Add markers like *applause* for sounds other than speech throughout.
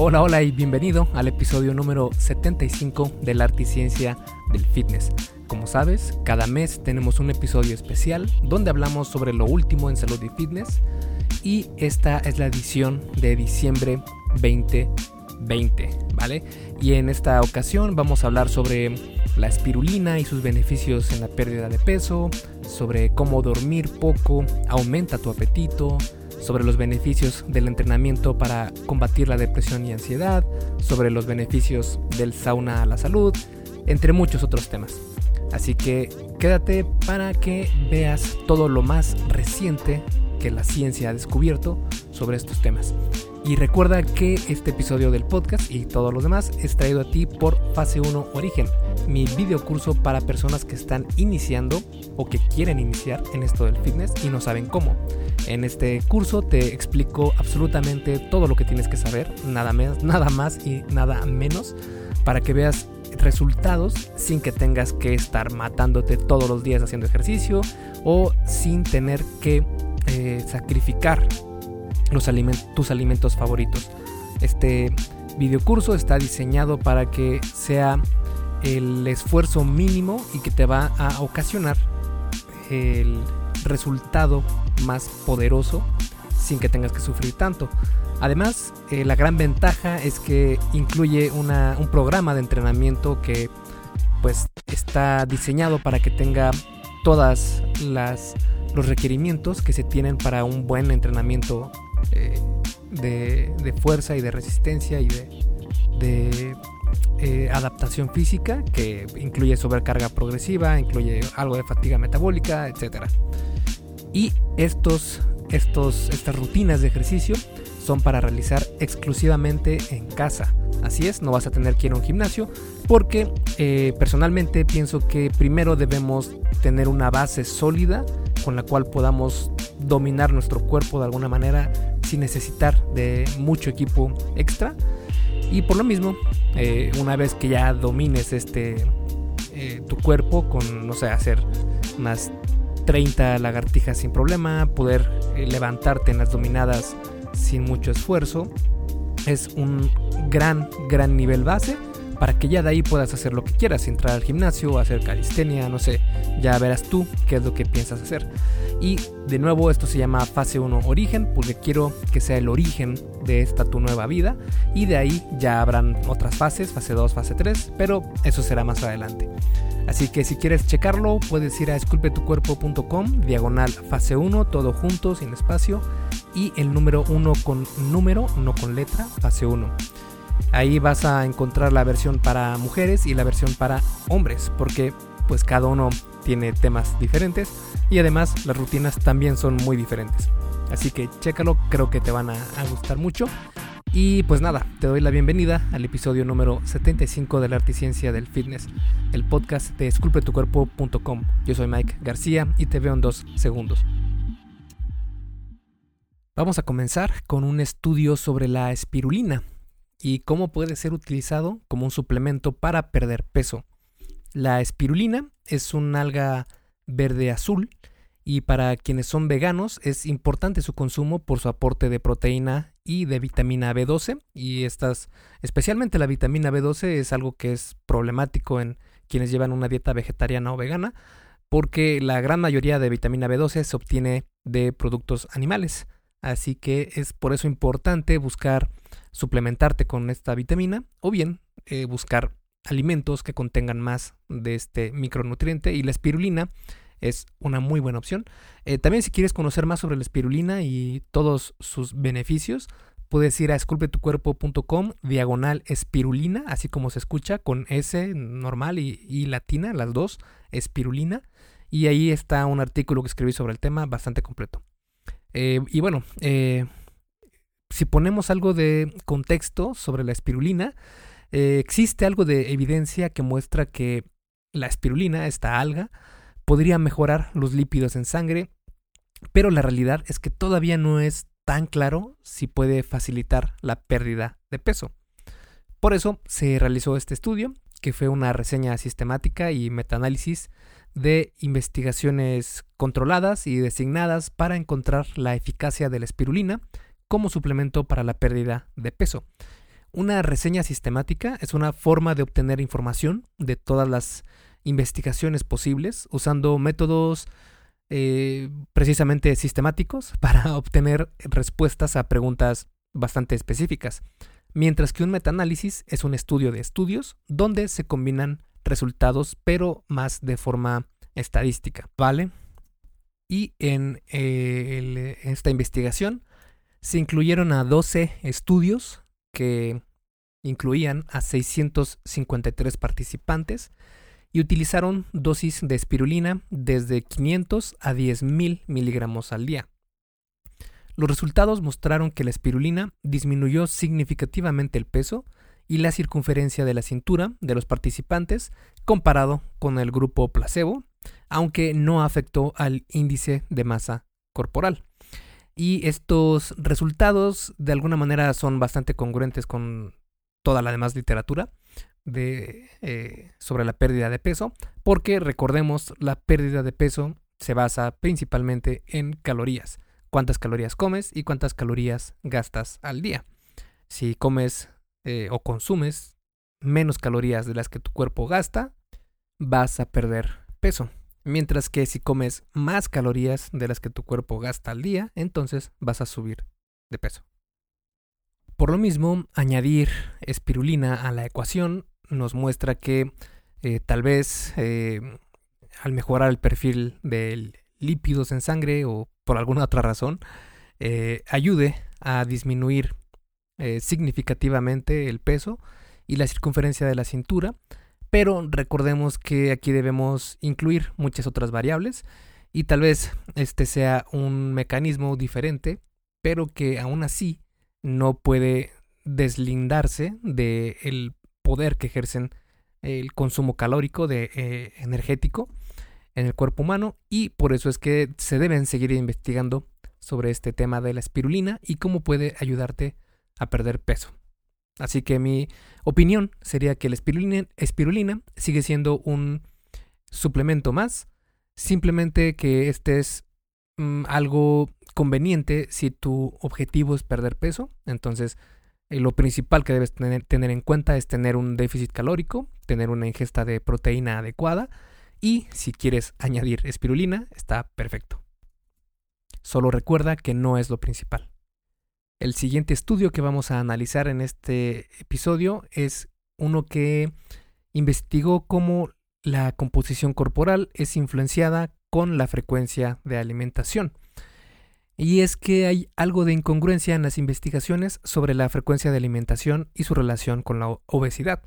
Hola, hola y bienvenido al episodio número 75 de la arte y ciencia del fitness. Como sabes, cada mes tenemos un episodio especial donde hablamos sobre lo último en salud y fitness y esta es la edición de diciembre 2020, ¿vale? Y en esta ocasión vamos a hablar sobre la espirulina y sus beneficios en la pérdida de peso, sobre cómo dormir poco aumenta tu apetito, sobre los beneficios del entrenamiento para combatir la depresión y ansiedad, sobre los beneficios del sauna a la salud, entre muchos otros temas. Así que quédate para que veas todo lo más reciente que la ciencia ha descubierto sobre estos temas. Y recuerda que este episodio del podcast y todos los demás es traído a ti por Fase 1 Origen, mi video curso para personas que están iniciando o que quieren iniciar en esto del fitness y no saben cómo. En este curso te explico absolutamente todo lo que tienes que saber, nada, más, nada más y nada menos, para que veas resultados sin que tengas que estar matándote todos los días haciendo ejercicio o sin tener que eh, sacrificar los tus alimentos favoritos. Este videocurso está diseñado para que sea el esfuerzo mínimo y que te va a ocasionar el resultado más poderoso sin que tengas que sufrir tanto. Además, eh, la gran ventaja es que incluye un programa de entrenamiento que pues está diseñado para que tenga todas las los requerimientos que se tienen para un buen entrenamiento eh, de, fuerza y de resistencia y de, eh, adaptación física que incluye sobrecarga progresiva, incluye algo de fatiga metabólica, etc. Y estos, estos, estas rutinas de ejercicio son para realizar exclusivamente en casa. Así es, no vas a tener que ir a un gimnasio porque eh, personalmente pienso que primero debemos tener una base sólida con la cual podamos dominar nuestro cuerpo de alguna manera sin necesitar de mucho equipo extra. Y por lo mismo, eh, una vez que ya domines este eh, tu cuerpo con, no sé, hacer unas 30 lagartijas sin problema, poder eh, levantarte en las dominadas sin mucho esfuerzo, es un gran, gran nivel base para que ya de ahí puedas hacer lo que quieras, entrar al gimnasio, hacer calistenia, no sé, ya verás tú qué es lo que piensas hacer. Y de nuevo esto se llama fase 1 origen, porque quiero que sea el origen de esta tu nueva vida y de ahí ya habrán otras fases, fase 2, fase 3, pero eso será más adelante. Así que si quieres checarlo, puedes ir a esculpetucuerpo.com, diagonal fase 1, todo junto, sin espacio, y el número 1 con número, no con letra, fase 1. Ahí vas a encontrar la versión para mujeres y la versión para hombres, porque pues cada uno tiene temas diferentes y además las rutinas también son muy diferentes. Así que chécalo, creo que te van a, gustar mucho. Y pues nada, te doy la bienvenida al episodio número 75 de la Articiencia del Fitness, el podcast de esculpetucuerpo.com. Yo soy Mike García y te veo en dos segundos. Vamos a comenzar con un estudio sobre la espirulina, y cómo puede ser utilizado como un suplemento para perder peso. La espirulina es un alga verde azul y para quienes son veganos es importante su consumo por su aporte de proteína y de vitamina B12 y estas especialmente la vitamina B12 es algo que es problemático en quienes llevan una dieta vegetariana o vegana porque la gran mayoría de vitamina B12 se obtiene de productos animales. Así que es por eso importante buscar suplementarte con esta vitamina o bien eh, buscar alimentos que contengan más de este micronutriente y la espirulina es una muy buena opción. Eh, también si quieres conocer más sobre la espirulina y todos sus beneficios, puedes ir a esculpetucuerpo.com diagonal espirulina, así como se escucha, con S normal y, y, latina, las dos, espirulina. Y ahí está un artículo que escribí sobre el tema bastante completo. Eh, y bueno, eh, si ponemos algo de contexto sobre la espirulina, eh, existe algo de evidencia que muestra que la espirulina, esta alga, podría mejorar los lípidos en sangre, pero la realidad es que todavía no es tan claro si puede facilitar la pérdida de peso. Por eso se realizó este estudio, que fue una reseña sistemática y metaanálisis de investigaciones controladas y designadas para encontrar la eficacia de la espirulina como suplemento para la pérdida de peso. Una reseña sistemática es una forma de obtener información de todas las investigaciones posibles usando métodos eh, precisamente sistemáticos *laughs* para obtener respuestas a preguntas bastante específicas, mientras que un metaanálisis es un estudio de estudios donde se combinan resultados pero más de forma estadística, ¿vale? Y en eh, esta investigación se incluyeron a 12 estudios que incluían a 653 participantes y utilizaron dosis de espirulina desde 500 a 10.000 miligramos al día. Los resultados mostraron que la espirulina disminuyó significativamente el peso y la circunferencia de la cintura de los participantes comparado con el grupo placebo, aunque no afectó al índice de masa corporal. Y estos resultados de alguna manera son bastante congruentes con toda la demás literatura de, eh, sobre la pérdida de peso, porque recordemos, la pérdida de peso se basa principalmente en calorías. Cuántas calorías comes y cuántas calorías gastas al día. Si comes eh, o consumes menos calorías de las que tu cuerpo gasta, vas a perder peso. Mientras que si comes más calorías de las que tu cuerpo gasta al día, entonces vas a subir de peso. Por lo mismo, añadir espirulina a la ecuación nos muestra que eh, tal vez eh, al mejorar el perfil de lípidos en sangre o por alguna otra razón, eh, ayude a disminuir significativamente el peso y la circunferencia de la cintura, pero recordemos que aquí debemos incluir muchas otras variables y tal vez este sea un mecanismo diferente, pero que aún así no puede deslindarse del poder que ejercen el consumo calórico de eh, energético en el cuerpo humano y por eso es que se deben seguir investigando sobre este tema de la espirulina y cómo puede ayudarte a perder peso. Así que mi opinión sería que la espirulina, sigue siendo un suplemento más, simplemente que este es mm, algo conveniente si tu objetivo es perder peso, entonces eh, lo principal que debes tener, tener, en cuenta es tener un déficit calórico, tener una ingesta de proteína adecuada y si quieres añadir espirulina, está perfecto. Solo recuerda que no es lo principal. El siguiente estudio que vamos a analizar en este episodio es uno que investigó cómo la composición corporal es influenciada con la frecuencia de alimentación. Y es que hay algo de incongruencia en las investigaciones sobre la frecuencia de alimentación y su relación con la obesidad.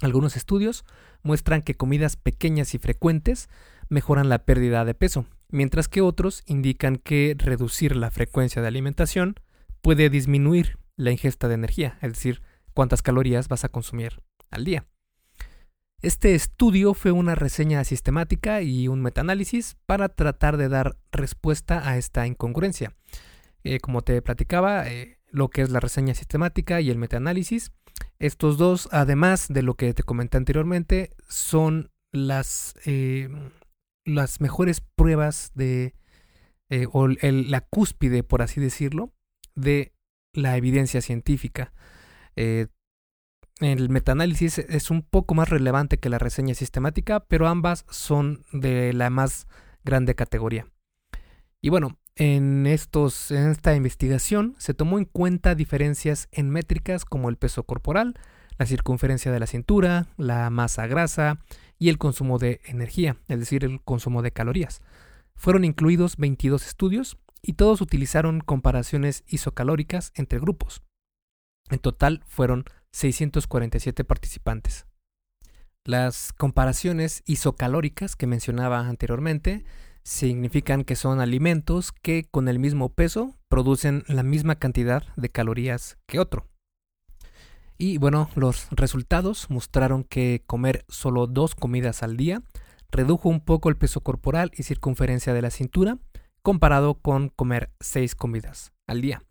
Algunos estudios muestran que comidas pequeñas y frecuentes mejoran la pérdida de peso, mientras que otros indican que reducir la frecuencia de alimentación puede disminuir la ingesta de energía, es decir, cuántas calorías vas a consumir al día. Este estudio fue una reseña sistemática y un metaanálisis para tratar de dar respuesta a esta incongruencia. Eh, como te platicaba, eh, lo que es la reseña sistemática y el metaanálisis, estos dos, además de lo que te comenté anteriormente, son las, eh, las mejores pruebas de, o la cúspide, por así decirlo, de la evidencia científica. El metaanálisis es un poco más relevante que la reseña sistemática, pero ambas son de la más grande categoría. Y bueno, en, estos, en esta investigación se tomó en cuenta diferencias en métricas como el peso corporal, la circunferencia de la cintura, la masa grasa y el consumo de energía, es decir, el consumo de calorías. Fueron incluidos 22 estudios y todos utilizaron comparaciones isocalóricas entre grupos. En total fueron 647 participantes. Las comparaciones isocalóricas que mencionaba anteriormente significan que son alimentos que con el mismo peso producen la misma cantidad de calorías que otro. Y bueno, los resultados mostraron que comer solo dos comidas al día redujo un poco el peso corporal y circunferencia de la cintura comparado con comer seis comidas al día.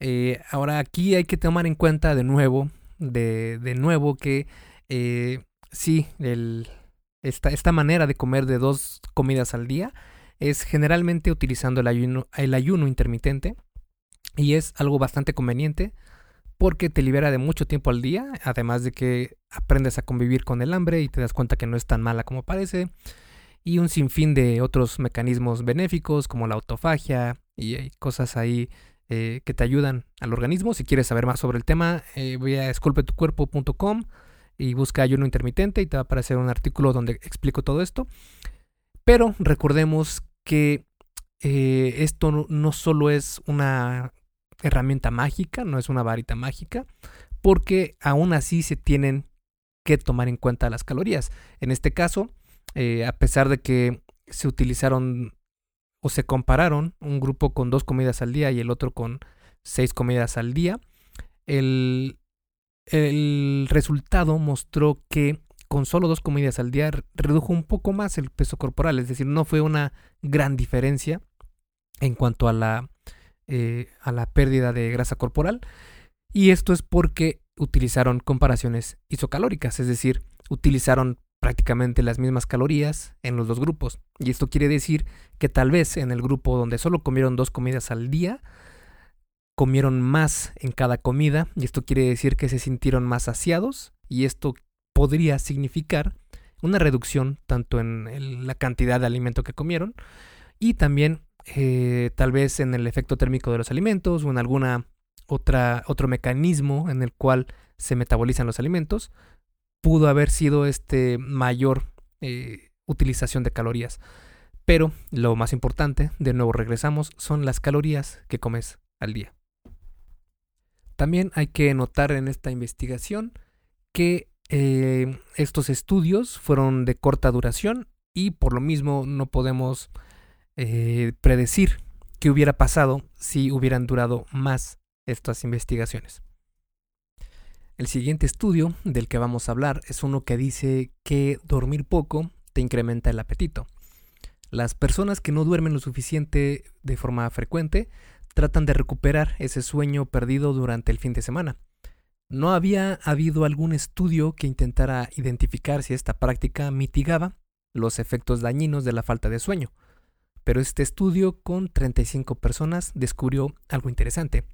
Eh, ahora aquí hay que tomar en cuenta de nuevo, de, nuevo que eh, sí, esta, esta, manera de comer de dos comidas al día es generalmente utilizando el ayuno, el ayuno intermitente y es algo bastante conveniente porque te libera de mucho tiempo al día, además de que aprendes a convivir con el hambre y te das cuenta que no es tan mala como parece, y un sinfín de otros mecanismos benéficos como la autofagia y cosas ahí eh, que te ayudan al organismo. Si quieres saber más sobre el tema, eh, voy a esculpetucuerpo.com y busca ayuno intermitente y te va a aparecer un artículo donde explico todo esto. Pero recordemos que eh, esto no, solo es una herramienta mágica, no es una varita mágica, porque aún así se tienen que tomar en cuenta las calorías. En este caso, a pesar de que se utilizaron o se compararon un grupo con dos comidas al día y el otro con seis comidas al día, el, el resultado mostró que con solo dos comidas al día redujo un poco más el peso corporal, es decir, no fue una gran diferencia en cuanto a la, eh, a la pérdida de grasa corporal. Y esto es porque utilizaron comparaciones isocalóricas, es decir, utilizaron prácticamente las mismas calorías en los dos grupos. Y esto quiere decir que tal vez en el grupo donde solo comieron dos comidas al día, comieron más en cada comida y esto quiere decir que se sintieron más saciados y esto podría significar una reducción tanto en la cantidad de alimento que comieron y también eh, tal vez en el efecto térmico de los alimentos o en alguna otra otro mecanismo en el cual se metabolizan los alimentos pudo haber sido este mayor eh, utilización de calorías. Pero lo más importante, de nuevo regresamos, son las calorías que comes al día. También hay que notar en esta investigación que eh, estos estudios fueron de corta duración y por lo mismo no podemos eh, predecir qué hubiera pasado si hubieran durado más estas investigaciones. El siguiente estudio del que vamos a hablar es uno que dice que dormir poco te incrementa el apetito. Las personas que no duermen lo suficiente de forma frecuente tratan de recuperar ese sueño perdido durante el fin de semana. No había habido algún estudio que intentara identificar si esta práctica mitigaba los efectos dañinos de la falta de sueño, pero este estudio con 35 personas descubrió algo interesante.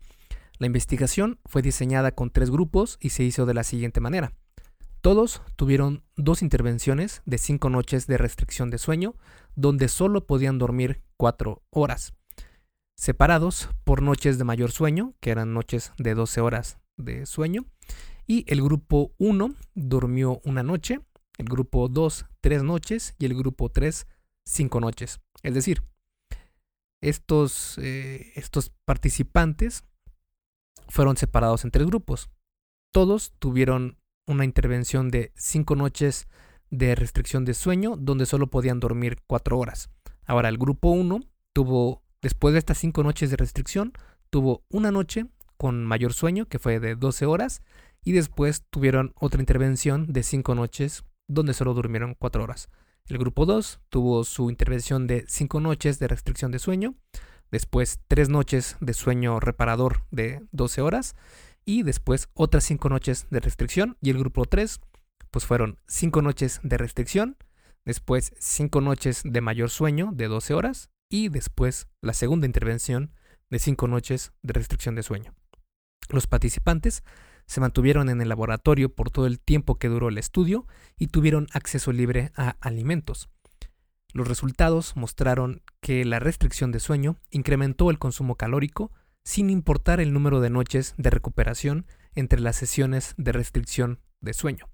La investigación fue diseñada con tres grupos y se hizo de la siguiente manera. Todos tuvieron dos intervenciones de cinco noches de restricción de sueño, donde solo podían dormir cuatro horas, separados por noches de mayor sueño, que eran noches de 12 horas de sueño, y el grupo 1 durmió una noche, el grupo 2 tres noches y el grupo 3 cinco noches. Es decir, estos, eh, estos participantes fueron separados en tres grupos. Todos tuvieron una intervención de cinco noches de restricción de sueño donde solo podían dormir cuatro horas. Ahora el grupo 1 tuvo, después de estas cinco noches de restricción, tuvo una noche con mayor sueño que fue de 12 horas y después tuvieron otra intervención de cinco noches donde solo durmieron cuatro horas. El grupo 2 tuvo su intervención de cinco noches de restricción de sueño después tres noches de sueño reparador de 12 horas y después otras cinco noches de restricción y el grupo 3 pues fueron cinco noches de restricción, después cinco noches de mayor sueño de 12 horas y después la segunda intervención de cinco noches de restricción de sueño. Los participantes se mantuvieron en el laboratorio por todo el tiempo que duró el estudio y tuvieron acceso libre a alimentos. Los resultados mostraron que la restricción de sueño incrementó el consumo calórico sin importar el número de noches de recuperación entre las sesiones de restricción de sueño.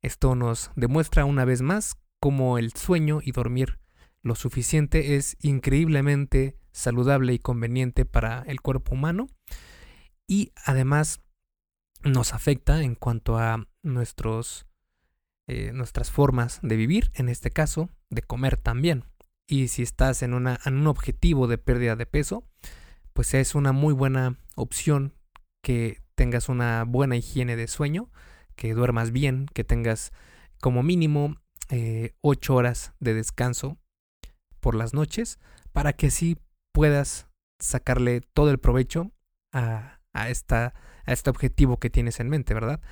Esto nos demuestra una vez más cómo el sueño y dormir lo suficiente es increíblemente saludable y conveniente para el cuerpo humano y además nos afecta en cuanto a nuestros eh, nuestras formas de vivir, en este caso, de comer también. Y si estás en, una, en un objetivo de pérdida de peso, pues es una muy buena opción que tengas una buena higiene de sueño, que duermas bien, que tengas como mínimo eh, 8 horas de descanso por las noches, para que sí puedas sacarle todo el provecho a, a, esta, a este objetivo que tienes en mente, ¿verdad?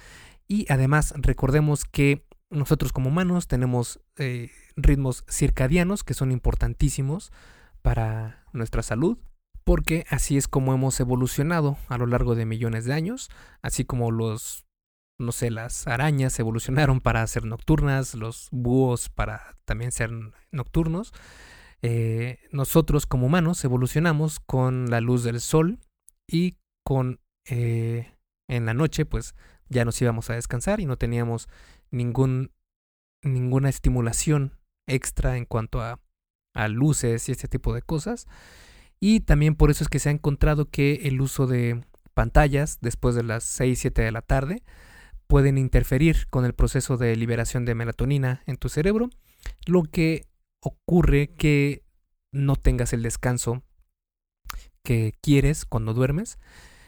Y además recordemos que nosotros como humanos tenemos eh, ritmos circadianos que son importantísimos para nuestra salud, porque así es como hemos evolucionado a lo largo de millones de años, así como los, no sé, las arañas evolucionaron para ser nocturnas, los búhos para también ser nocturnos. Eh, nosotros como humanos evolucionamos con la luz del sol y con eh, en la noche pues ya nos íbamos a descansar y no teníamos ningún, ninguna estimulación extra en cuanto a, a luces y este tipo de cosas. Y también por eso es que se ha encontrado que el uso de pantallas después de las 6, 7 de la tarde pueden interferir con el proceso de liberación de melatonina en tu cerebro, lo que ocurre que no tengas el descanso que quieres cuando duermes,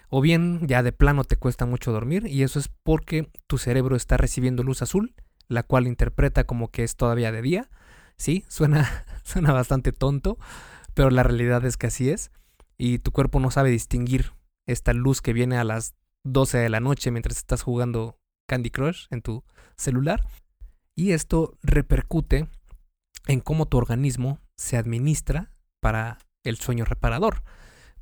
o bien ya de plano te cuesta mucho dormir y eso es porque tu cerebro está recibiendo luz azul, la cual interpreta como que es todavía de día. Sí, *laughs* suena, suena bastante tonto, pero la realidad es que así es. Y tu cuerpo no sabe distinguir esta luz que viene a las 12 de la noche mientras estás jugando Candy Crush en tu celular. Y esto repercute en cómo tu organismo se administra para el sueño reparador.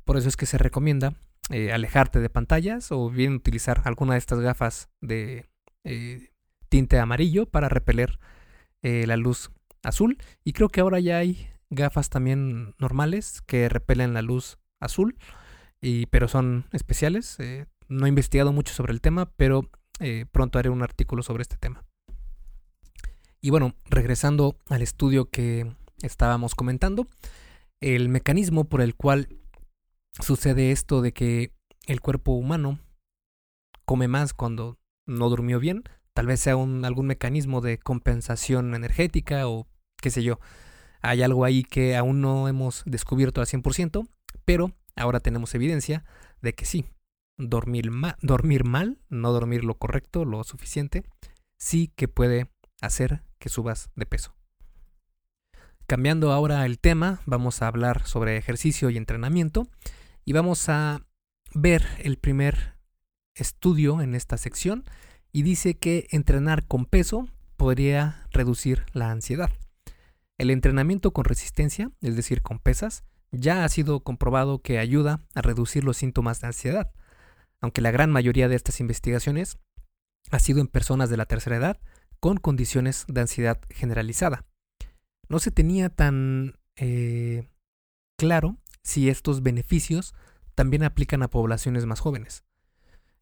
Por eso es que se recomienda eh, alejarte de pantallas o bien utilizar alguna de estas gafas de eh, tinte amarillo para repeler eh, la luz azul. Y creo que ahora ya hay gafas también normales que repelen la luz azul, y, pero son especiales. No he investigado mucho sobre el tema, pero pronto haré un artículo sobre este tema. Y bueno, regresando al estudio que estábamos comentando, el mecanismo por el cual sucede esto de que el cuerpo humano come más cuando no durmió bien, tal vez sea un, algún mecanismo de compensación energética o qué sé yo, hay algo ahí que aún no hemos descubierto al 100%, pero ahora tenemos evidencia de que sí, dormir, dormir mal, no dormir lo correcto, lo suficiente, sí que puede hacer que subas de peso. Cambiando ahora el tema, vamos a hablar sobre ejercicio y entrenamiento y vamos a ver el primer estudio en esta sección y dice que entrenar con peso podría reducir la ansiedad. El entrenamiento con resistencia, es decir, con pesas, ya ha sido comprobado que ayuda a reducir los síntomas de ansiedad, aunque la gran mayoría de estas investigaciones ha sido en personas de la tercera edad con condiciones de ansiedad generalizada. No se tenía tan eh, claro si estos beneficios también aplican a poblaciones más jóvenes.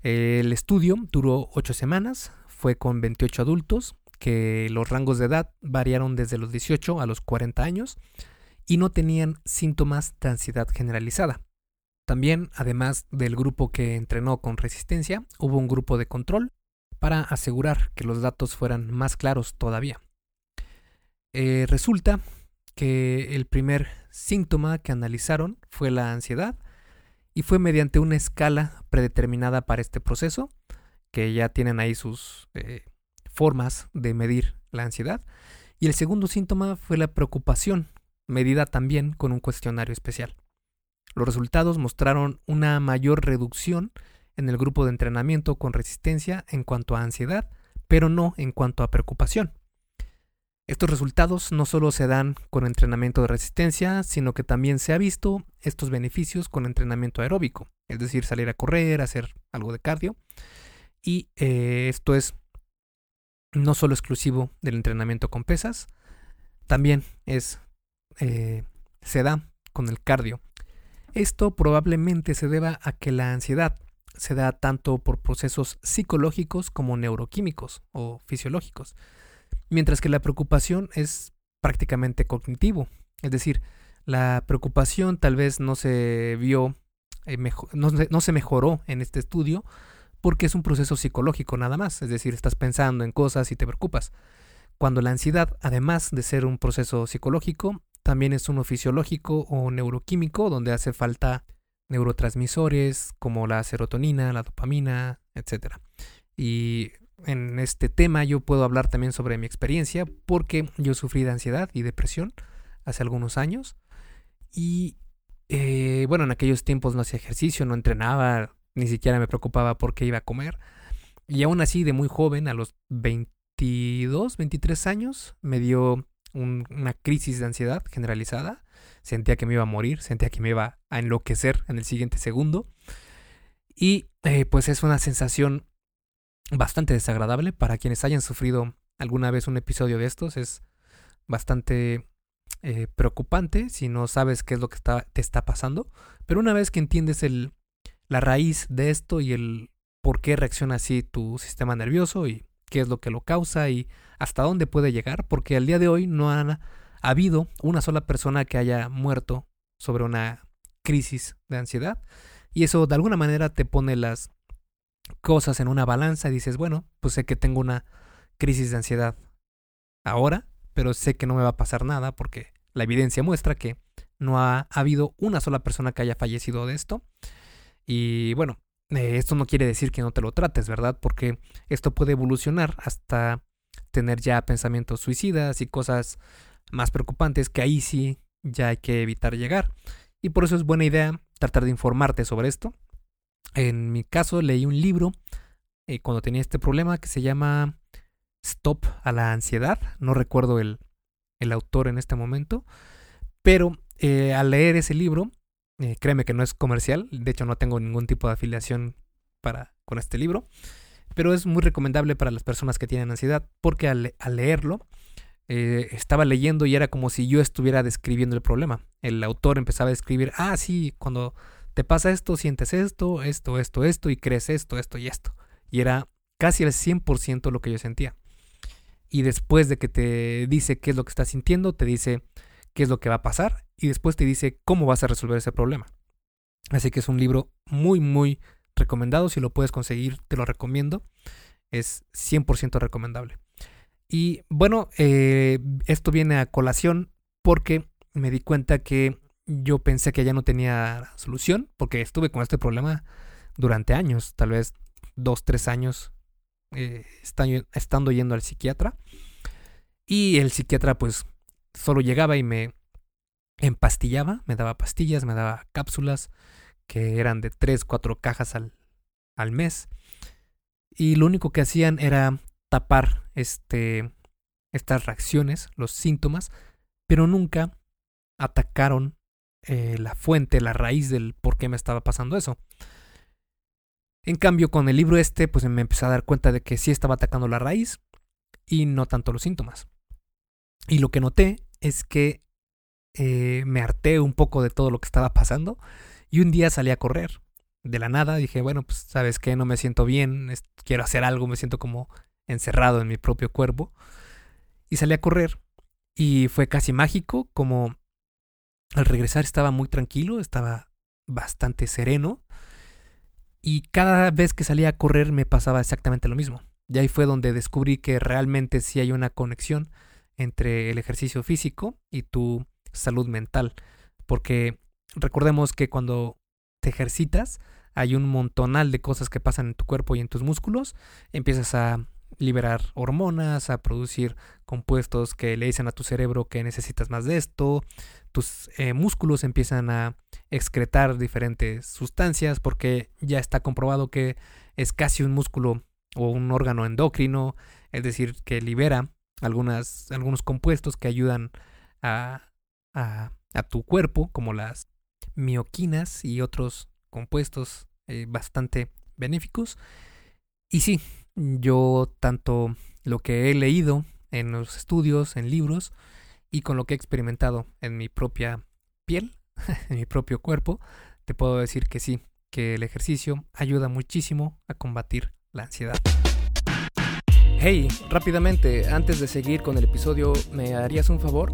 El estudio duró ocho semanas, fue con 28 adultos que los rangos de edad variaron desde los 18 a los 40 años y no tenían síntomas de ansiedad generalizada. También, además del grupo que entrenó con resistencia, hubo un grupo de control para asegurar que los datos fueran más claros todavía. Eh, resulta que el primer síntoma que analizaron fue la ansiedad y fue mediante una escala predeterminada para este proceso, que ya tienen ahí sus eh, formas de medir la ansiedad. Y el segundo síntoma fue la preocupación, medida también con un cuestionario especial. Los resultados mostraron una mayor reducción en el grupo de entrenamiento con resistencia en cuanto a ansiedad, pero no en cuanto a preocupación. Estos resultados no solo se dan con entrenamiento de resistencia, sino que también se ha visto estos beneficios con entrenamiento aeróbico, es decir, salir a correr, hacer algo de cardio. Y eh, esto es no solo exclusivo del entrenamiento con pesas, también es, eh, se da con el cardio. Esto probablemente se deba a que la ansiedad se da tanto por procesos psicológicos como neuroquímicos o fisiológicos, mientras que la preocupación es prácticamente cognitivo, es decir, la preocupación tal vez no se vio, eh, no se mejoró en este estudio, porque es un proceso psicológico nada más, es decir, estás pensando en cosas y te preocupas. Cuando la ansiedad, además de ser un proceso psicológico, también es uno fisiológico o neuroquímico, donde hace falta neurotransmisores como la serotonina, la dopamina, etc. Y en este tema yo puedo hablar también sobre mi experiencia, porque yo sufrí de ansiedad y depresión hace algunos años. Y eh, bueno, en aquellos tiempos no hacía ejercicio, no entrenaba, ni siquiera me preocupaba por qué iba a comer. Y aún así, de muy joven, a los 22, 23 años, me dio una crisis de ansiedad generalizada. Sentía que me iba a morir, sentía que me iba a enloquecer en el siguiente segundo. Y eh, pues es una sensación bastante desagradable para quienes hayan sufrido alguna vez un episodio de estos. Es bastante eh, preocupante si no sabes qué es lo que te está pasando. Pero una vez que entiendes el, la raíz de esto y el por qué reacciona así tu sistema nervioso y qué es lo que lo causa y hasta dónde puede llegar, porque al día de hoy no ha, habido una sola persona que haya muerto sobre una crisis de ansiedad y eso de alguna manera te pone las cosas en una balanza y dices, bueno, pues sé que tengo una crisis de ansiedad ahora, pero sé que no me va a pasar nada porque la evidencia muestra que no ha, habido una sola persona que haya fallecido de esto. Y bueno, eh, esto no quiere decir que no te lo trates, ¿verdad? Porque esto puede evolucionar hasta tener ya pensamientos suicidas y cosas más preocupantes que ahí sí ya hay que evitar llegar. Y por eso es buena idea tratar de informarte sobre esto. En mi caso leí un libro eh, cuando tenía este problema que se llama Stop a la ansiedad. No recuerdo el, el autor en este momento. Pero eh, al leer ese libro, eh, créeme que no es comercial. De hecho, no tengo ningún tipo de afiliación para, con este libro pero es muy recomendable para las personas que tienen ansiedad porque al, leerlo eh, estaba leyendo y era como si yo estuviera describiendo el problema. El autor empezaba a describir, ah, sí, cuando te pasa esto, sientes esto, esto, esto, esto y crees esto, esto y esto. Y era casi el 100% lo que yo sentía. Y después de que te dice qué es lo que estás sintiendo, te dice qué es lo que va a pasar y después te dice cómo vas a resolver ese problema. Así que es un libro muy, muy recomendado. Si lo puedes conseguir, te lo recomiendo. Es 100% recomendable. Y bueno, eh, esto viene a colación porque me di cuenta que yo pensé que ya no tenía solución, porque estuve con este problema durante años, tal vez dos, tres años, eh, estando yendo al psiquiatra. Y el psiquiatra pues solo llegaba y me empastillaba, me daba pastillas, me daba cápsulas, que eran de 3, 4 cajas al, al mes. Y lo único que hacían era tapar este, estas reacciones, los síntomas, pero nunca atacaron eh, la fuente, la raíz del por qué me estaba pasando eso. En cambio, con el libro este, pues me empecé a dar cuenta de que sí estaba atacando la raíz y no tanto los síntomas. Y lo que noté es que eh, me harté un poco de todo lo que estaba pasando y un día salí a correr. De la nada dije, bueno, pues sabes que no me siento bien, quiero hacer algo, me siento como encerrado en mi propio cuerpo. Y salí a correr y fue casi mágico, como al regresar estaba muy tranquilo, estaba bastante sereno. Y cada vez que salía a correr me pasaba exactamente lo mismo. Y ahí fue donde descubrí que realmente sí hay una conexión entre el ejercicio físico y tu salud mental. Porque recordemos que cuando te ejercitas, hay un montonal de cosas que pasan en tu cuerpo y en tus músculos. Empiezas a liberar hormonas, a producir compuestos que le dicen a tu cerebro que necesitas más de esto. Tus eh, músculos empiezan a excretar diferentes sustancias porque ya está comprobado que es casi un músculo o un órgano endocrino, es decir, que libera algunas, algunos compuestos que ayudan a, a, a tu cuerpo, como las mioquinas y otros compuestos eh, bastante benéficos. Y sí, yo tanto lo que he leído en los estudios, en libros, y con lo que he experimentado en mi propia piel, *laughs* en mi propio cuerpo, te puedo decir que sí, que el ejercicio ayuda muchísimo a combatir la ansiedad. Hey, rápidamente, antes de seguir con el episodio, ¿me harías un favor?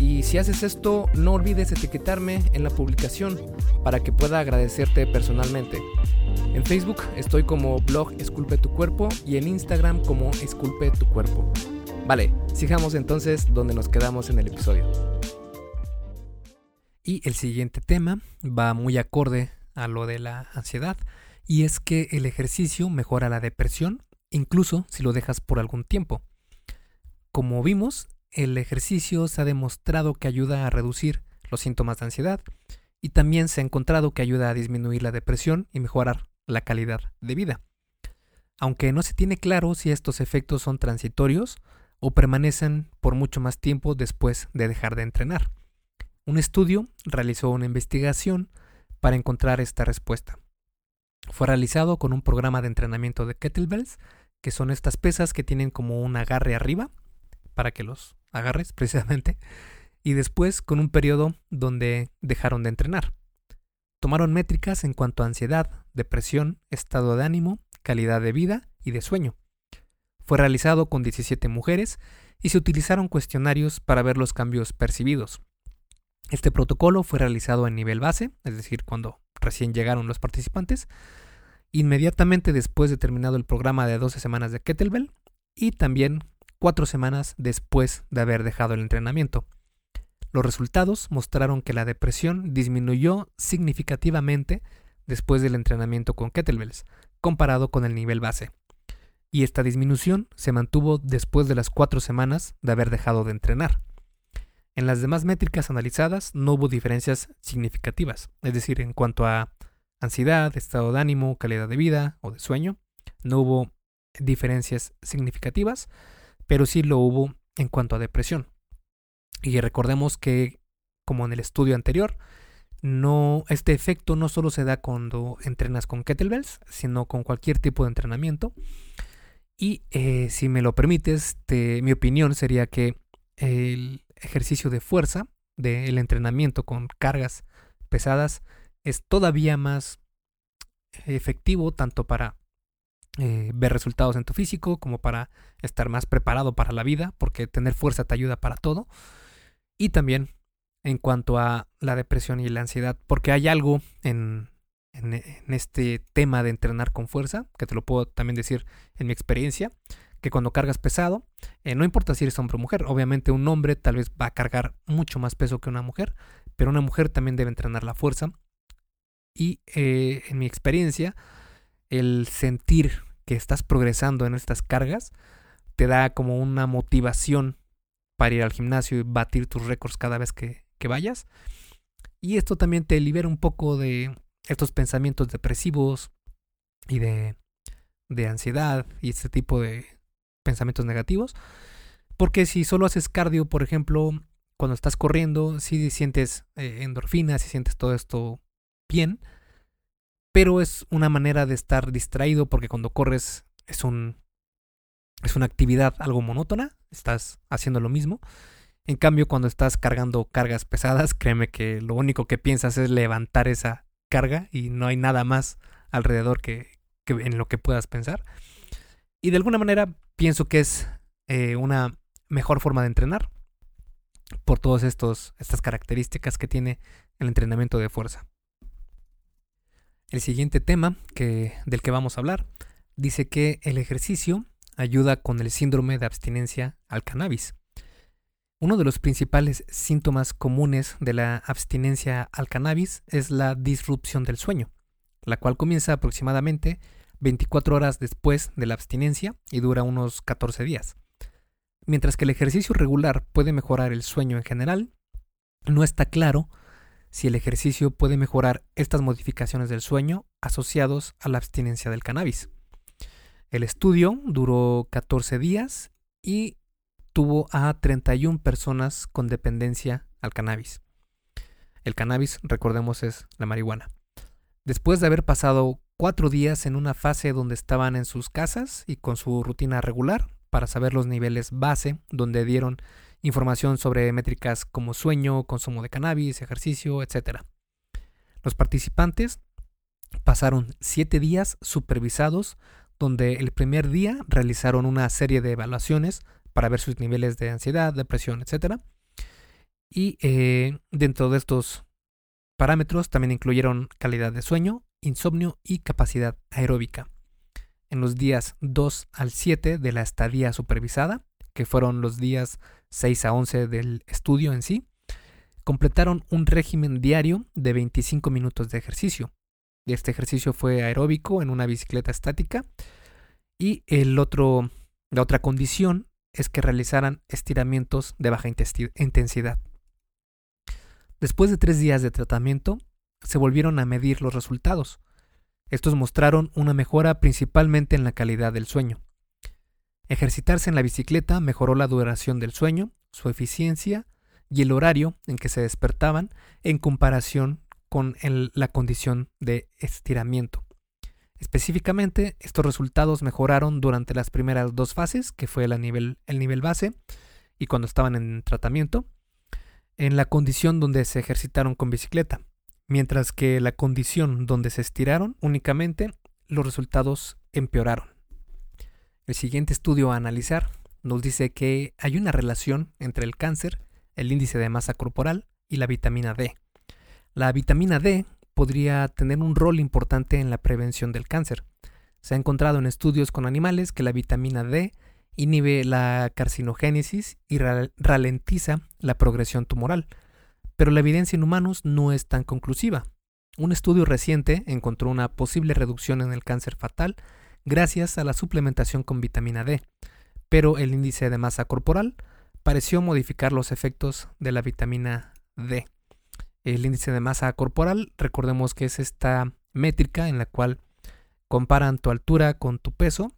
Y si haces esto, no olvides etiquetarme en la publicación para que pueda agradecerte personalmente. En Facebook estoy como blog Esculpe tu cuerpo y en Instagram como Esculpe tu cuerpo. Vale, sigamos entonces donde nos quedamos en el episodio. Y el siguiente tema va muy acorde a lo de la ansiedad, y es que el ejercicio mejora la depresión, incluso si lo dejas por algún tiempo. Como vimos, el ejercicio se ha demostrado que ayuda a reducir los síntomas de ansiedad y también se ha encontrado que ayuda a disminuir la depresión y mejorar la calidad de vida. Aunque no se tiene claro si estos efectos son transitorios o permanecen por mucho más tiempo después de dejar de entrenar. Un estudio realizó una investigación para encontrar esta respuesta. Fue realizado con un programa de entrenamiento de kettlebells, que son estas pesas que tienen como un agarre arriba, para que los agarres *laughs* precisamente, y después con un periodo donde dejaron de entrenar. Tomaron métricas en cuanto a ansiedad, depresión, estado de ánimo, calidad de vida y de sueño. Fue realizado con 17 mujeres y se utilizaron cuestionarios para ver los cambios percibidos. Este protocolo fue realizado en nivel base, es decir, cuando recién llegaron los participantes, inmediatamente después de terminado el programa de 12 semanas de Kettlebell y también cuatro semanas después de haber dejado el entrenamiento. Los resultados mostraron que la depresión disminuyó significativamente después del entrenamiento con kettlebells, comparado con el nivel base. Y esta disminución se mantuvo después de las cuatro semanas de haber dejado de entrenar. En las demás métricas analizadas no hubo diferencias significativas, es decir, en cuanto a ansiedad, estado de ánimo, calidad de vida o de sueño, no hubo diferencias significativas, pero sí lo hubo en cuanto a depresión. Y recordemos que, como en el estudio anterior, no, este efecto no solo se da cuando entrenas con kettlebells, sino con cualquier tipo de entrenamiento. Y eh, si me lo permites, mi opinión sería que el ejercicio de fuerza, del entrenamiento con cargas pesadas, es todavía más efectivo tanto para eh, ver resultados en tu físico, como para estar más preparado para la vida, porque tener fuerza te ayuda para todo. Y también en cuanto a la depresión y la ansiedad, porque hay algo en, este tema de entrenar con fuerza, que te lo puedo también decir en mi experiencia, que cuando cargas pesado, eh, no importa si eres hombre o mujer, obviamente un hombre tal vez va a cargar mucho más peso que una mujer, pero una mujer también debe entrenar la fuerza. Y eh, en mi experiencia, el sentir que estás progresando en estas cargas te da como una motivación para ir al gimnasio y batir tus récords cada vez que, vayas. Y esto también te libera un poco de estos pensamientos depresivos y de, de ansiedad y este tipo de pensamientos negativos. Porque si solo haces cardio, por ejemplo, cuando estás corriendo, sí sientes eh, endorfinas, sí sientes todo esto bien, pero es una manera de estar distraído porque cuando corres es un es una actividad algo monótona, estás haciendo lo mismo. En cambio, cuando estás cargando cargas pesadas, *laughs* créeme que lo único que piensas es levantar esa carga y no hay nada más alrededor que, en lo que puedas pensar. Y de alguna manera pienso que es eh, una mejor forma de entrenar por todas estas características que tiene el entrenamiento de fuerza. El siguiente tema que, del que vamos a hablar dice que el ejercicio ayuda con el síndrome de abstinencia al cannabis. Uno de los principales síntomas comunes de la abstinencia al cannabis es la disrupción del sueño, la cual comienza aproximadamente 24 horas después de la abstinencia y dura unos 14 días. Mientras que el ejercicio regular puede mejorar el sueño en general, no está claro si el ejercicio puede mejorar estas modificaciones del sueño asociados a la abstinencia del cannabis. El estudio duró 14 días y tuvo a 31 personas con dependencia al cannabis. El cannabis, recordemos, es la marihuana. Después de haber pasado cuatro días en una fase donde estaban en sus casas y con su rutina regular para saber los niveles base, donde dieron información sobre métricas como sueño, consumo de cannabis, ejercicio, etc. Los participantes pasaron siete días supervisados donde el primer día realizaron una serie de evaluaciones para ver sus niveles de ansiedad, depresión, etc. Y eh, dentro de estos parámetros también incluyeron calidad de sueño, insomnio y capacidad aeróbica. En los días 2 al 7 de la estadía supervisada, que fueron los días 6 a 11 del estudio en sí, completaron un régimen diario de 25 minutos de ejercicio. Este ejercicio fue aeróbico en una bicicleta estática y el otro, la otra condición es que realizaran estiramientos de baja intensidad. Después de tres días de tratamiento, se volvieron a medir los resultados. Estos mostraron una mejora principalmente en la calidad del sueño. Ejercitarse en la bicicleta mejoró la duración del sueño, su eficiencia y el horario en que se despertaban en comparación con la condición de estiramiento. Específicamente, estos resultados mejoraron durante las primeras dos fases, que fue el nivel, el nivel base y cuando estaban en tratamiento, en la condición donde se ejercitaron con bicicleta, mientras que la condición donde se estiraron únicamente, los resultados empeoraron. El siguiente estudio a analizar nos dice que hay una relación entre el cáncer, el índice de masa corporal y la vitamina D. La vitamina D podría tener un rol importante en la prevención del cáncer. Se ha encontrado en estudios con animales que la vitamina D inhibe la carcinogénesis y ralentiza la progresión tumoral, pero la evidencia en humanos no es tan conclusiva. Un estudio reciente encontró una posible reducción en el cáncer fatal gracias a la suplementación con vitamina D, pero el índice de masa corporal pareció modificar los efectos de la vitamina D. El índice de masa corporal, recordemos que es esta métrica en la cual comparan tu altura con tu peso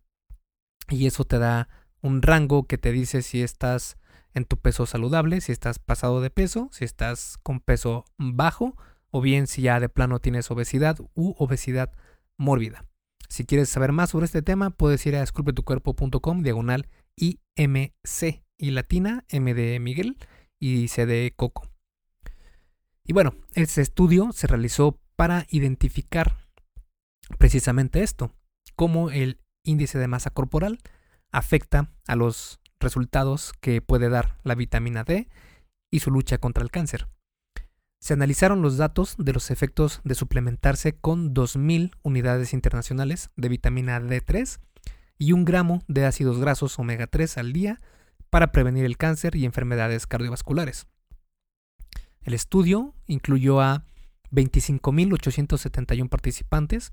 y eso te da un rango que te dice si estás en tu peso saludable, si estás pasado de peso, si estás con peso bajo o bien si ya de plano tienes obesidad u obesidad mórbida. Si quieres saber más sobre este tema, puedes ir a esculpetucuerpo.com diagonal IMC y latina M de Miguel y C de Coco. Y bueno, este estudio se realizó para identificar precisamente esto, cómo el índice de masa corporal afecta a los resultados que puede dar la vitamina D y su lucha contra el cáncer. Se analizaron los datos de los efectos de suplementarse con 2.000 unidades internacionales de vitamina D3 y un gramo de ácidos grasos omega 3 al día para prevenir el cáncer y enfermedades cardiovasculares. El estudio incluyó a 25.871 participantes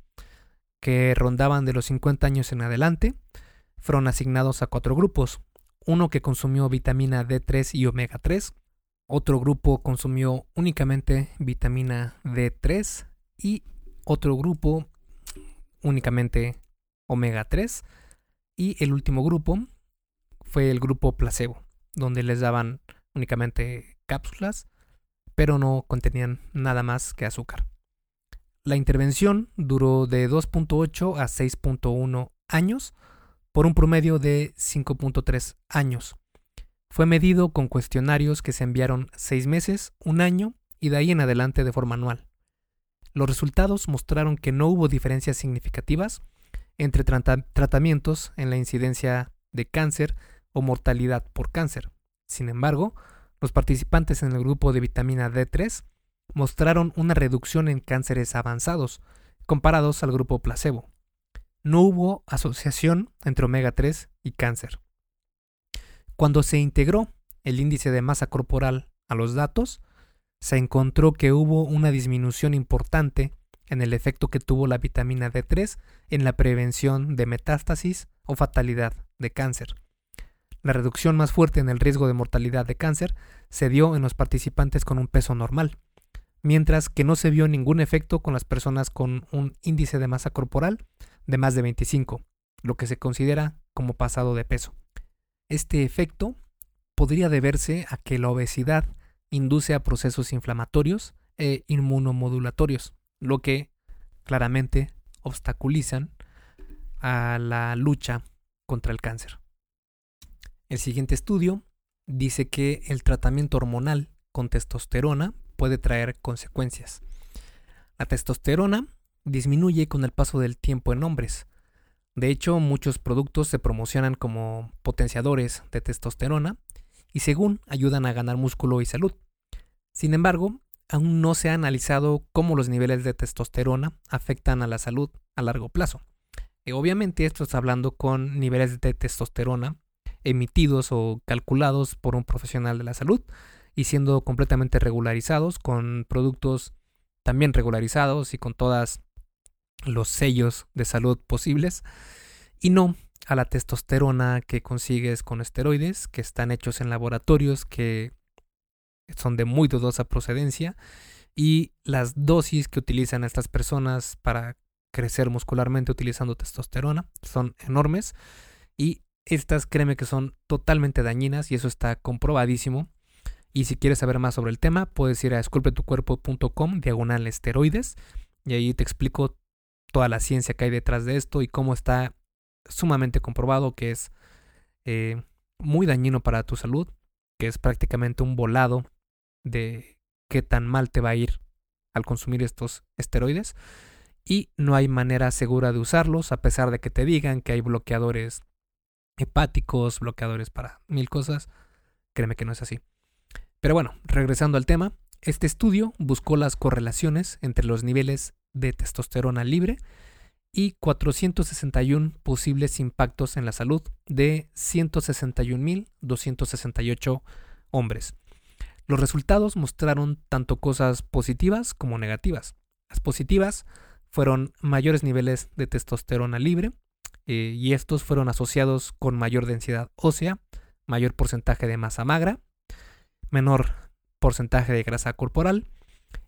que rondaban de los 50 años en adelante fueron asignados a cuatro grupos. Uno que consumió vitamina D3 y omega 3, otro grupo consumió únicamente vitamina D3 y otro grupo únicamente omega 3 y el último grupo fue el grupo placebo, donde les daban únicamente cápsulas, pero no contenían nada más que azúcar. La intervención duró de 2.8 a 6.1 años, por un promedio de 5.3 años. Fue medido con cuestionarios que se enviaron seis meses, un año y de ahí en adelante de forma anual. Los resultados mostraron que no hubo diferencias significativas entre tratamientos en la incidencia de cáncer o mortalidad por cáncer. Sin embargo, los participantes en el grupo de vitamina D3 mostraron una reducción en cánceres avanzados comparados al grupo placebo no hubo asociación entre omega 3 y cáncer. Cuando se integró el índice de masa corporal a los datos, se encontró que hubo una disminución importante en el efecto que tuvo la vitamina D3 en la prevención de metástasis o fatalidad de cáncer. La reducción más fuerte en el riesgo de mortalidad de cáncer se dio en los participantes con un peso normal, mientras que no se vio ningún efecto con las personas con un índice de masa corporal de más de 25, lo que se considera como pasado de peso. Este efecto podría deberse a que la obesidad induce a procesos inflamatorios e inmunomodulatorios, lo que claramente obstaculizan a la lucha contra el cáncer. El siguiente estudio dice que el tratamiento hormonal con testosterona puede traer consecuencias. La testosterona disminuye con el paso del tiempo en hombres. De hecho, muchos productos se promocionan como potenciadores de testosterona y según ayudan a ganar músculo y salud. Sin embargo, aún no se ha analizado cómo los niveles de testosterona afectan a la salud a largo plazo. Y obviamente esto está hablando con niveles de testosterona emitidos o calculados por un profesional de la salud y siendo completamente regularizados con productos también regularizados y con todos los sellos de salud posibles y no a la testosterona que consigues con esteroides que están hechos en laboratorios que son de muy dudosa procedencia y las dosis que utilizan estas personas para crecer muscularmente utilizando testosterona son enormes y estas créeme que son totalmente dañinas y eso está comprobadísimo. Y si quieres saber más sobre el tema, puedes ir a esculpetucuerpo.com diagonal esteroides y ahí te explico toda la ciencia que hay detrás de esto y cómo está sumamente comprobado que es eh, muy dañino para tu salud, que es prácticamente un volado de qué tan mal te va a ir al consumir estos esteroides y no hay manera segura de usarlos a pesar de que te digan que hay bloqueadores hepáticos, bloqueadores para mil cosas. Créeme que no es así. Pero bueno, regresando al tema, este estudio buscó las correlaciones entre los niveles de testosterona libre y 461 posibles impactos en la salud de 161.268 hombres. Los resultados mostraron tanto cosas positivas como negativas. Las positivas fueron mayores niveles de testosterona libre eh, y estos fueron asociados con mayor densidad ósea, mayor porcentaje de masa magra, menor porcentaje de grasa corporal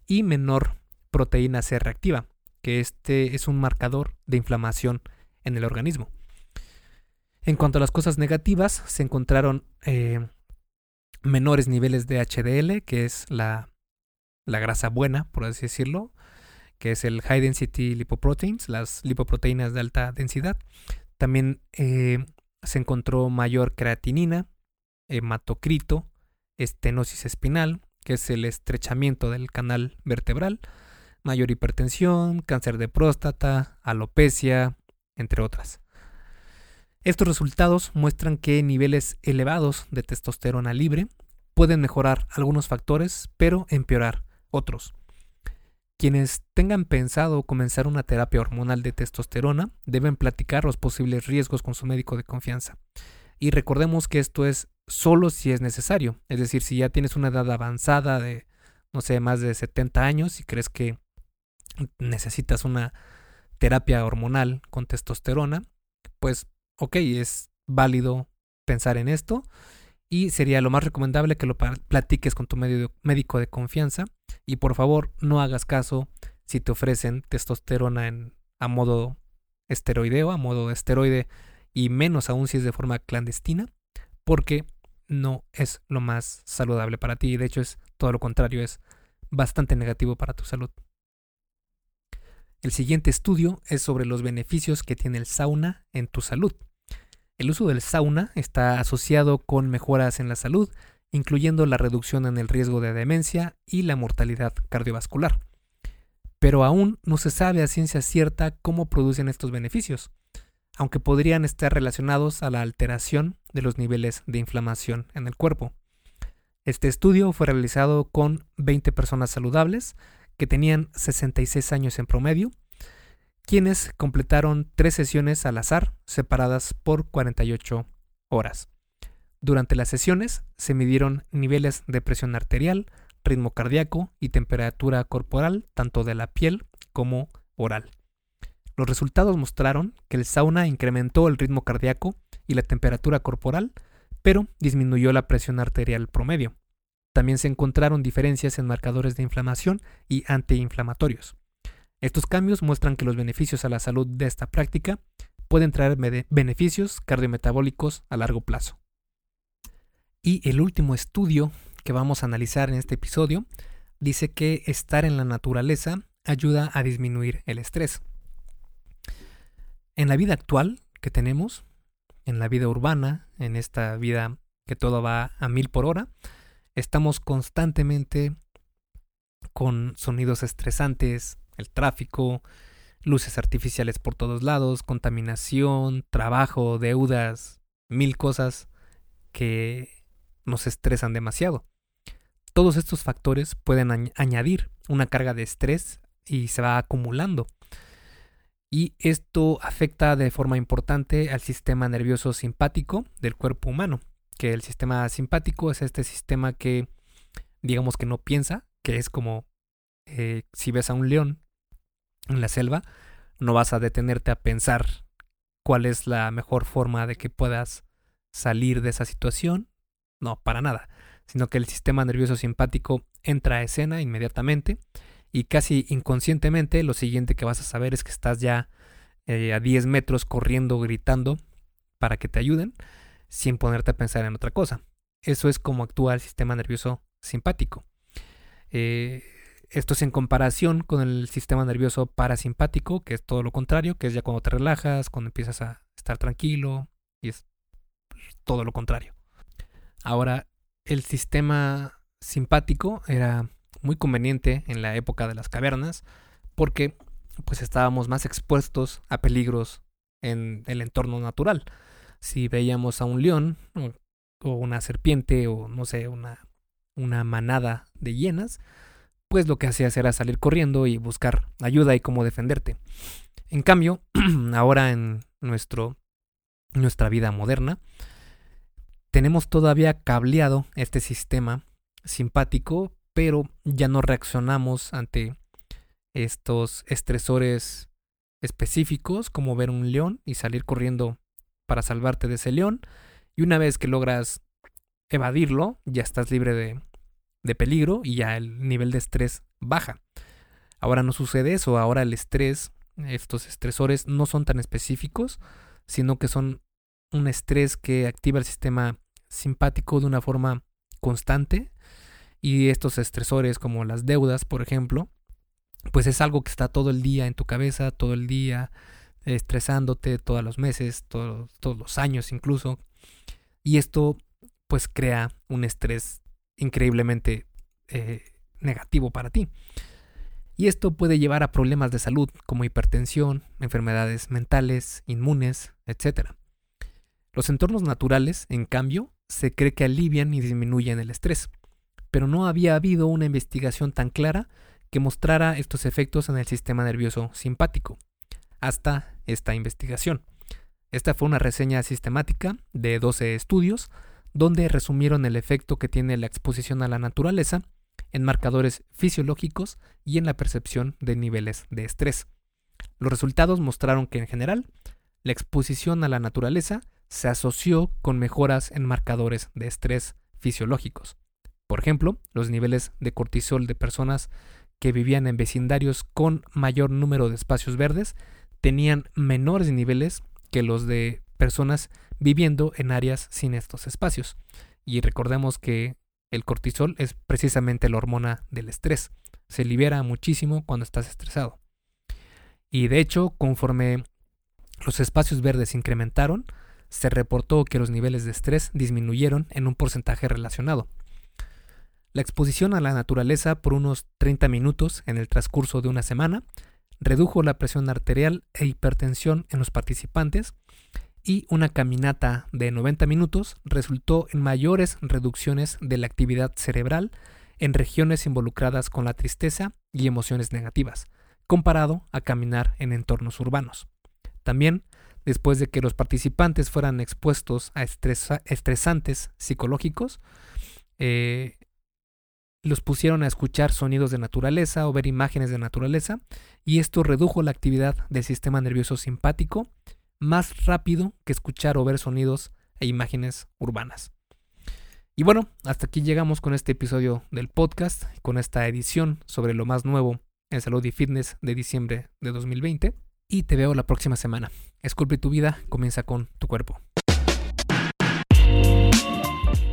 y menor proteína C reactiva, que este es un marcador de inflamación en el organismo. En cuanto a las cosas negativas, se encontraron eh, menores niveles de HDL, que es la, la grasa buena, por así decirlo, que es el High Density Lipoproteins, las lipoproteínas de alta densidad. También eh, se encontró mayor creatinina, hematocrito, estenosis espinal, que es el estrechamiento del canal vertebral, mayor hipertensión, cáncer de próstata, alopecia, entre otras. Estos resultados muestran que niveles elevados de testosterona libre pueden mejorar algunos factores, pero empeorar otros. Quienes tengan pensado comenzar una terapia hormonal de testosterona deben platicar los posibles riesgos con su médico de confianza. Y recordemos que esto es solo si es necesario, es decir, si ya tienes una edad avanzada de, no sé, más de 70 años y crees que necesitas una terapia hormonal con testosterona, pues ok, es válido pensar en esto y sería lo más recomendable que lo platiques con tu médico de confianza y por favor, no hagas caso si te ofrecen testosterona en, a modo esteroideo, a modo de esteroide, y menos aún si es de forma clandestina, porque no es lo más saludable para ti. De hecho, es todo lo contrario, es bastante negativo para tu salud. El siguiente estudio es sobre los beneficios que tiene el sauna en tu salud. El uso del sauna está asociado con mejoras en la salud incluyendo la reducción en el riesgo de demencia y la mortalidad cardiovascular. Pero aún no se sabe a ciencia cierta cómo producen estos beneficios, aunque podrían estar relacionados a la alteración de los niveles de inflamación en el cuerpo. Este estudio fue realizado con 20 personas saludables que tenían 66 años en promedio, quienes completaron tres sesiones al azar separadas por 48 horas. Durante las sesiones se midieron niveles de presión arterial, ritmo cardíaco y temperatura corporal, tanto de la piel como oral. Los resultados mostraron que el sauna incrementó el ritmo cardíaco y la temperatura corporal, pero disminuyó la presión arterial promedio. También se encontraron diferencias en marcadores de inflamación y antiinflamatorios. Estos cambios muestran que los beneficios a la salud de esta práctica pueden traer beneficios cardiometabólicos a largo plazo. Y el último estudio que vamos a analizar en este episodio dice que estar en la naturaleza ayuda a disminuir el estrés. En la vida actual que tenemos, en la vida urbana, en esta vida que todo va a mil por hora, estamos constantemente con sonidos estresantes, el tráfico, luces artificiales por todos lados, contaminación, trabajo, deudas, mil cosas que nos estresan demasiado. Todos estos factores pueden añadir una carga de estrés y se va acumulando. Y esto afecta de forma importante al sistema nervioso simpático del cuerpo humano, que el sistema simpático es este sistema que digamos que no piensa, que es como eh, si ves a un león en la selva, no vas a detenerte a pensar cuál es la mejor forma de que puedas salir de esa situación. No, para nada. Sino que el sistema nervioso simpático entra a escena inmediatamente y casi inconscientemente lo siguiente que vas a saber es que estás ya eh, a 10 metros corriendo, gritando para que te ayuden sin ponerte a pensar en otra cosa. Eso es como actúa el sistema nervioso simpático. Eh, esto es en comparación con el sistema nervioso parasimpático, que es todo lo contrario, que es ya cuando te relajas, cuando empiezas a estar tranquilo, y es todo lo contrario. Ahora, el sistema simpático era muy conveniente en la época de las cavernas porque pues estábamos más expuestos a peligros en el entorno natural. Si veíamos a un león o, una serpiente o no sé, una, una manada de hienas, pues lo que hacías era salir corriendo y buscar ayuda y cómo defenderte. En cambio, *clears throat* ahora en nuestro, nuestra vida moderna, tenemos todavía cableado este sistema simpático, pero ya no reaccionamos ante estos estresores específicos como ver un león y salir corriendo para salvarte de ese león. Y una vez que logras evadirlo, ya estás libre de, de peligro y ya el nivel de estrés baja. Ahora no sucede eso, ahora el estrés, estos estresores no son tan específicos, sino que son un estrés que activa el sistema simpático de una forma constante y estos estresores como las deudas, por ejemplo, pues es algo que está todo el día en tu cabeza, todo el día estresándote, todos los meses, todos los años incluso. Y esto pues crea un estrés increíblemente eh, negativo para ti. Y esto puede llevar a problemas de salud como hipertensión, enfermedades mentales, inmunes, etc. Los entornos naturales, en cambio, se cree que alivian y disminuyen el estrés pero no había habido una investigación tan clara que mostrara estos efectos en el sistema nervioso simpático, hasta esta investigación. Esta fue una reseña sistemática de 12 estudios, donde resumieron el efecto que tiene la exposición a la naturaleza en marcadores fisiológicos y en la percepción de niveles de estrés. Los resultados mostraron que en general, la exposición a la naturaleza se asoció con mejoras en marcadores de estrés fisiológicos. Por ejemplo, los niveles de cortisol de personas que vivían en vecindarios con mayor número de espacios verdes tenían menores niveles que los de personas viviendo en áreas sin estos espacios. Y recordemos que el cortisol es precisamente la hormona del estrés. Se libera muchísimo cuando estás estresado. Y de hecho, conforme los espacios verdes incrementaron, se reportó que los niveles de estrés disminuyeron en un porcentaje relacionado. La exposición a la naturaleza por unos 30 minutos en el transcurso de una semana redujo la presión arterial e hipertensión en los participantes y una caminata de 90 minutos resultó en mayores reducciones de la actividad cerebral en regiones involucradas con la tristeza y emociones negativas, comparado a caminar en entornos urbanos. También, después de que los participantes fueran expuestos a estresantes psicológicos, eh, los pusieron a escuchar sonidos de naturaleza o ver imágenes de naturaleza y esto redujo la actividad del sistema nervioso simpático más rápido que escuchar o ver sonidos e imágenes urbanas. Y bueno, hasta aquí llegamos con este episodio del podcast, con esta edición sobre lo más nuevo en salud y fitness de diciembre de 2020 y te veo la próxima semana. Esculpe tu vida, comienza con tu cuerpo.